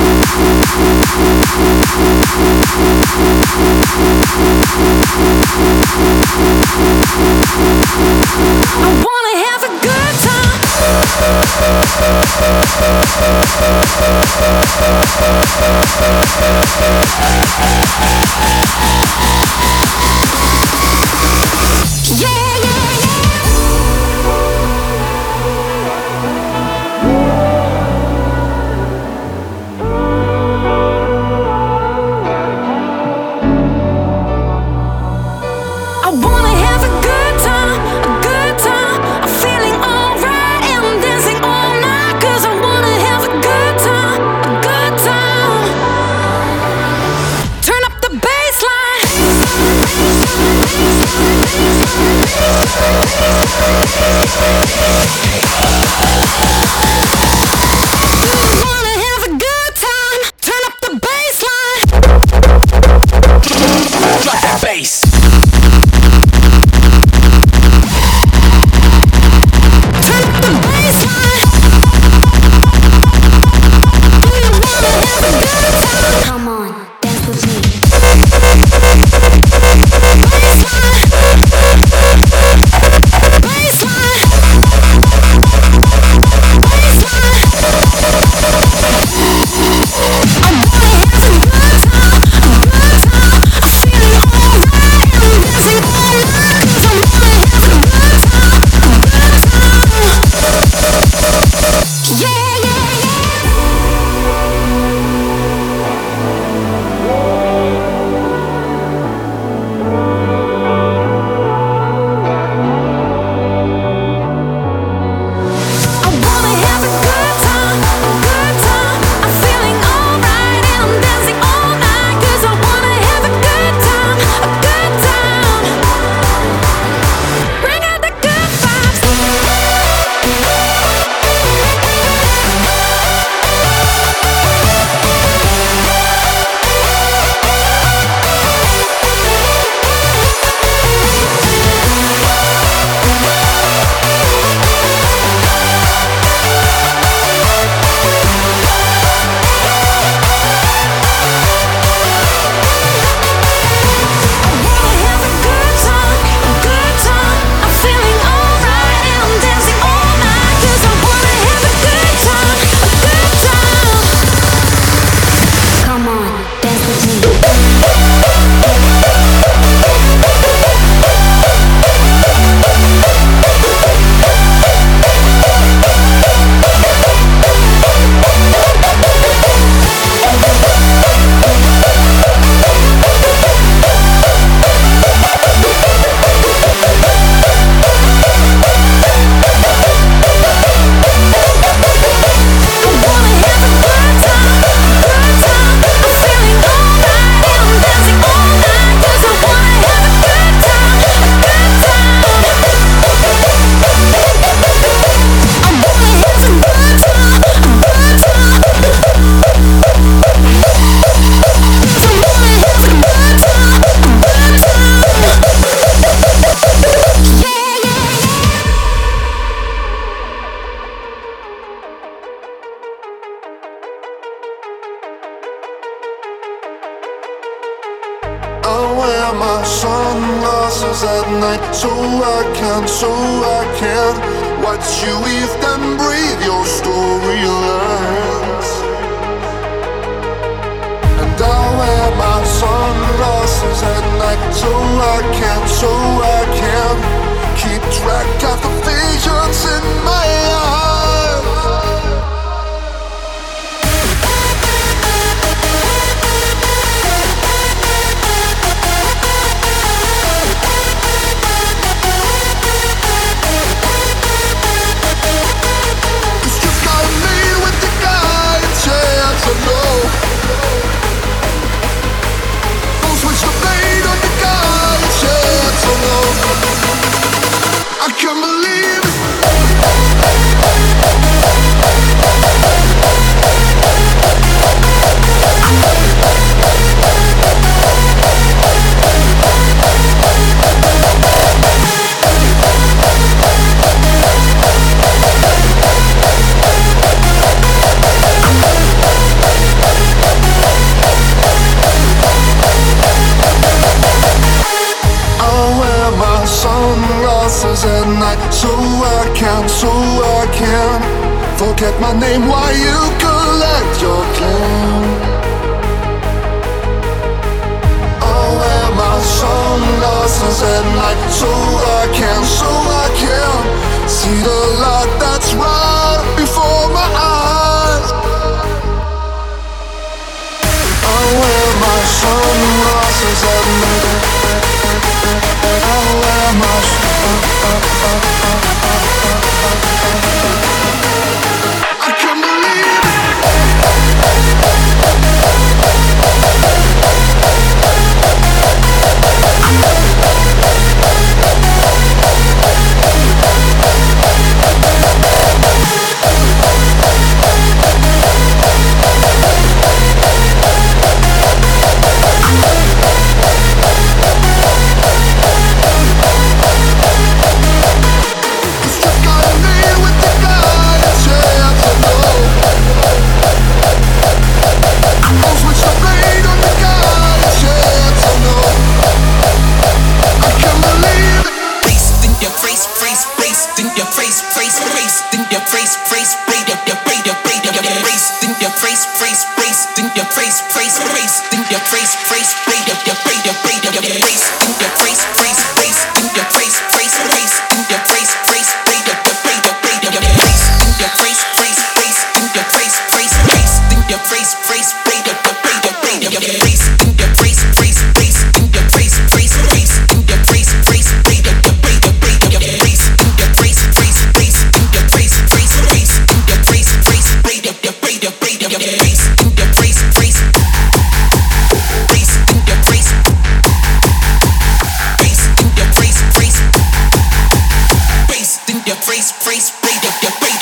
I can't believe it. your face, face, face, your face.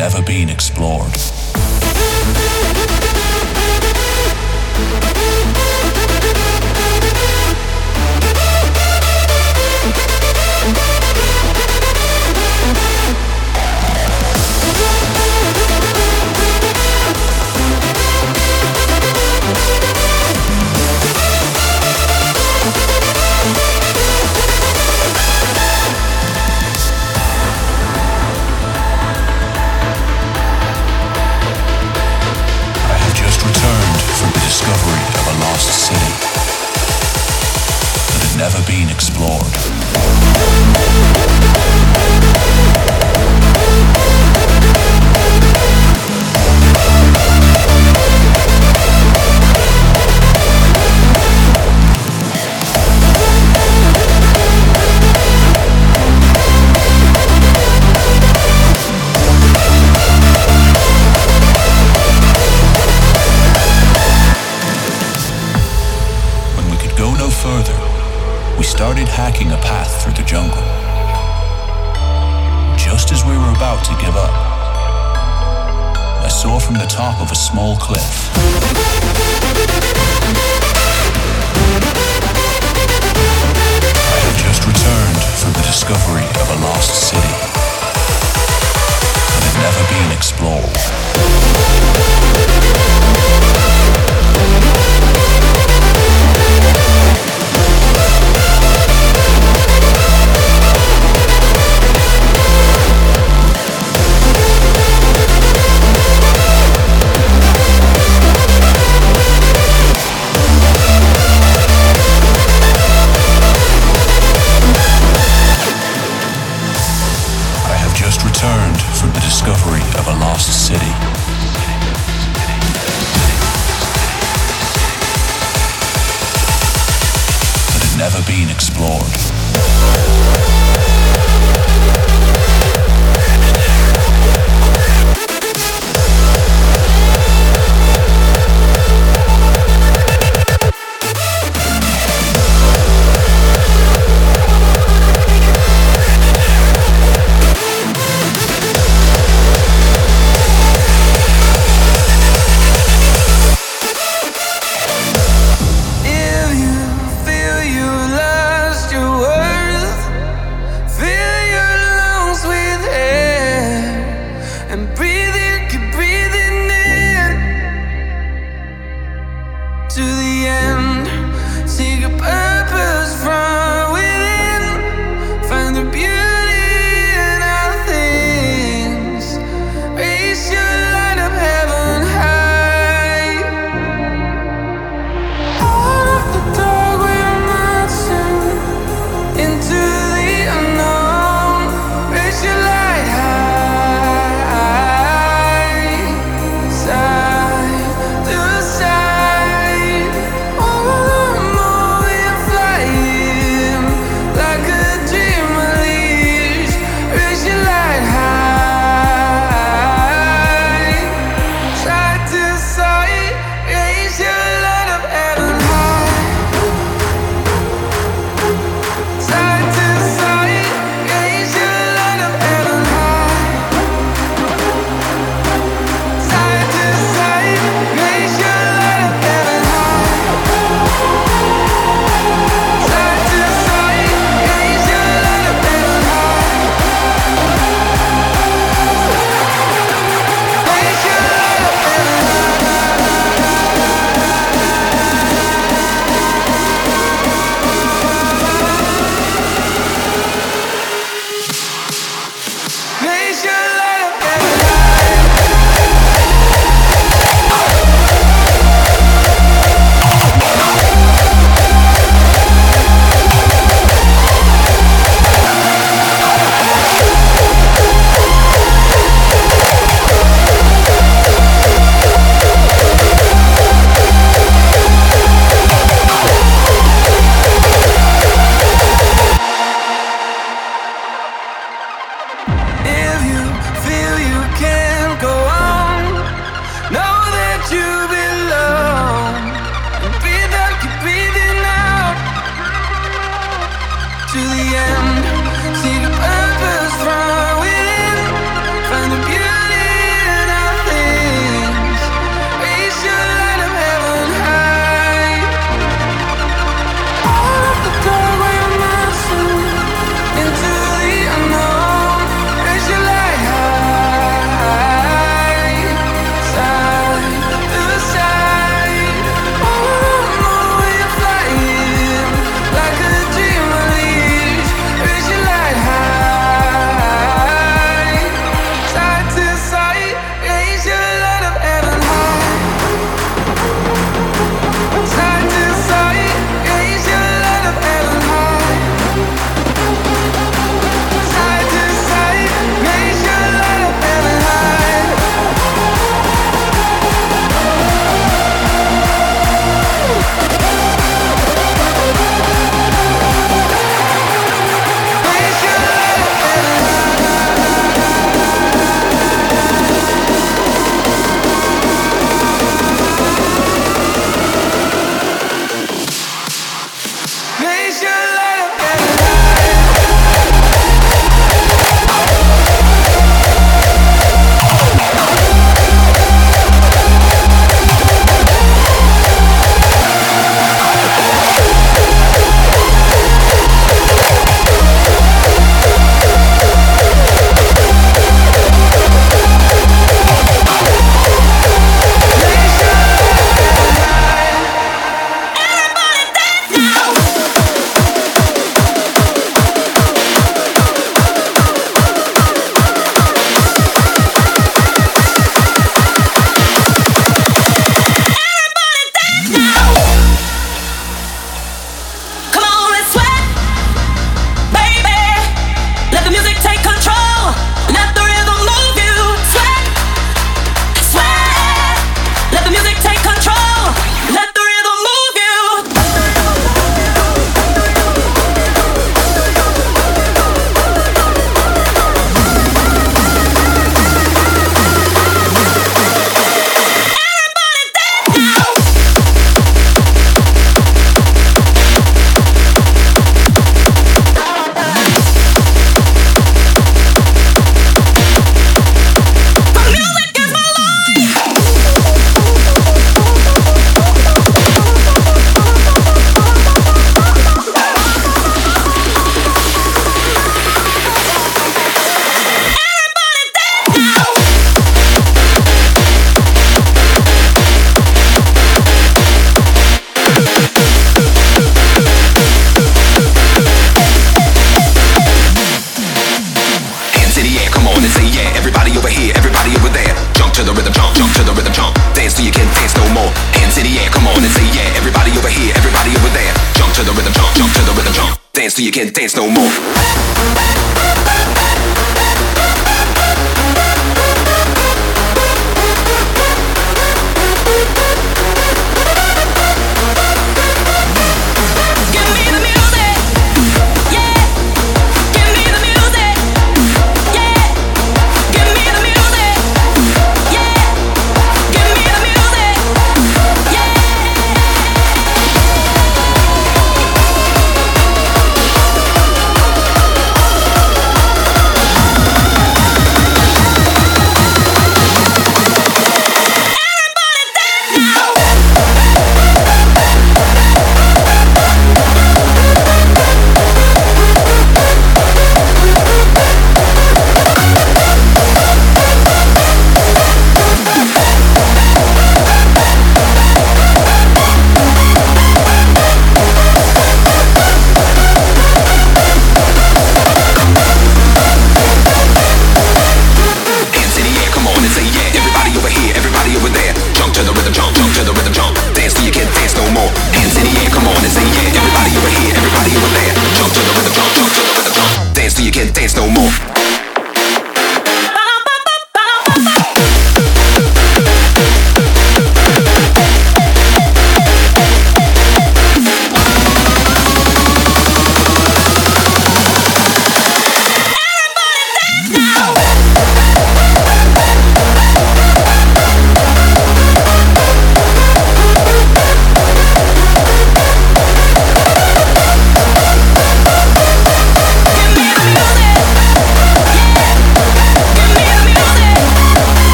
Never been explored.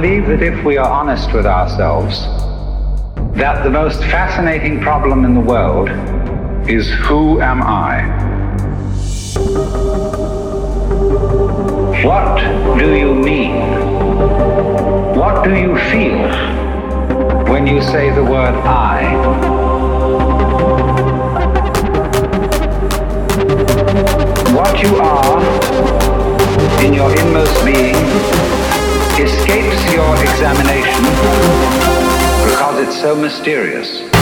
Believe that if we are honest with ourselves, that the most fascinating problem in the world is who am I? What do you mean? What do you feel when you say the word I? What you are in your inmost being escapes your examination because it's so mysterious.